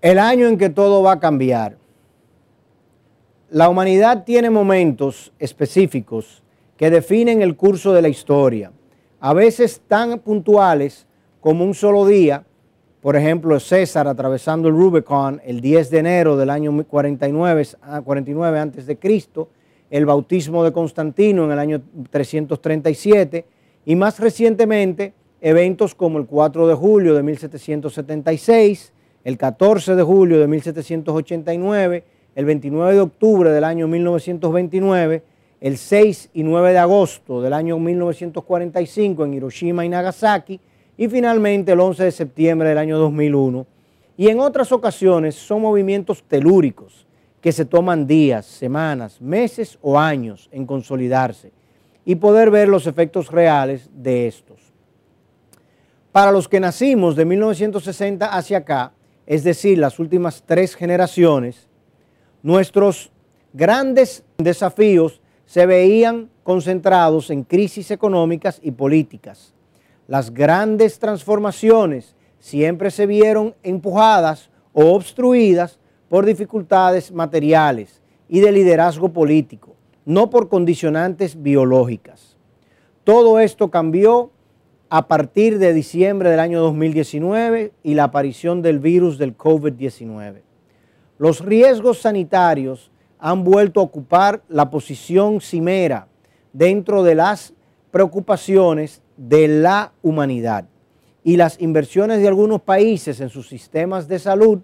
El año en que todo va a cambiar. La humanidad tiene momentos específicos que definen el curso de la historia, a veces tan puntuales como un solo día, por ejemplo, César atravesando el Rubicon el 10 de enero del año 49, 49 a.C., el bautismo de Constantino en el año 337 y más recientemente eventos como el 4 de julio de 1776, el 14 de julio de 1789, el 29 de octubre del año 1929, el 6 y 9 de agosto del año 1945 en Hiroshima y Nagasaki, y finalmente el 11 de septiembre del año 2001. Y en otras ocasiones son movimientos telúricos que se toman días, semanas, meses o años en consolidarse y poder ver los efectos reales de estos. Para los que nacimos de 1960 hacia acá, es decir, las últimas tres generaciones, nuestros grandes desafíos se veían concentrados en crisis económicas y políticas. Las grandes transformaciones siempre se vieron empujadas o obstruidas por dificultades materiales y de liderazgo político, no por condicionantes biológicas. Todo esto cambió a partir de diciembre del año 2019 y la aparición del virus del COVID-19. Los riesgos sanitarios han vuelto a ocupar la posición cimera dentro de las preocupaciones de la humanidad y las inversiones de algunos países en sus sistemas de salud,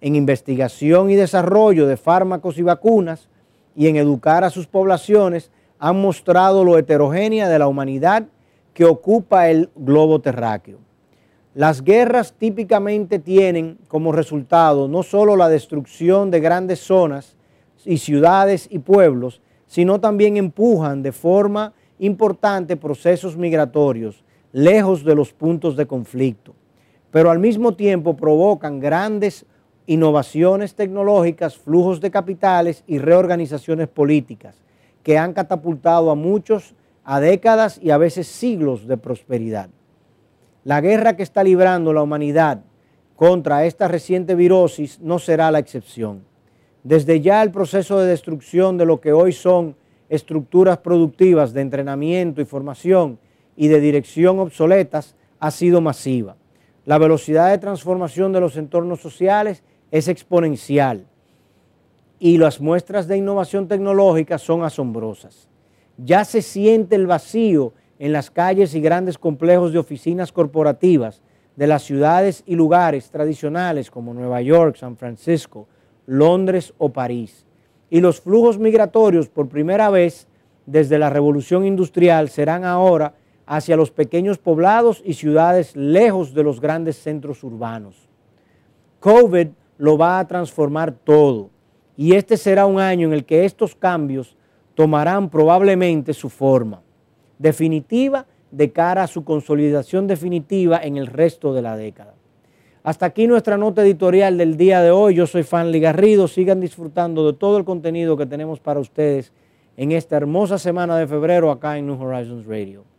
en investigación y desarrollo de fármacos y vacunas y en educar a sus poblaciones han mostrado lo heterogénea de la humanidad que ocupa el globo terráqueo. Las guerras típicamente tienen como resultado no solo la destrucción de grandes zonas y ciudades y pueblos, sino también empujan de forma importante procesos migratorios lejos de los puntos de conflicto, pero al mismo tiempo provocan grandes innovaciones tecnológicas, flujos de capitales y reorganizaciones políticas que han catapultado a muchos a décadas y a veces siglos de prosperidad. La guerra que está librando la humanidad contra esta reciente virosis no será la excepción. Desde ya el proceso de destrucción de lo que hoy son estructuras productivas de entrenamiento y formación y de dirección obsoletas ha sido masiva. La velocidad de transformación de los entornos sociales es exponencial y las muestras de innovación tecnológica son asombrosas ya se siente el vacío en las calles y grandes complejos de oficinas corporativas de las ciudades y lugares tradicionales como Nueva York, San Francisco, Londres o París. Y los flujos migratorios por primera vez desde la revolución industrial serán ahora hacia los pequeños poblados y ciudades lejos de los grandes centros urbanos. COVID lo va a transformar todo y este será un año en el que estos cambios tomarán probablemente su forma definitiva de cara a su consolidación definitiva en el resto de la década. Hasta aquí nuestra nota editorial del día de hoy. Yo soy Fanly Garrido. Sigan disfrutando de todo el contenido que tenemos para ustedes en esta hermosa semana de febrero acá en New Horizons Radio.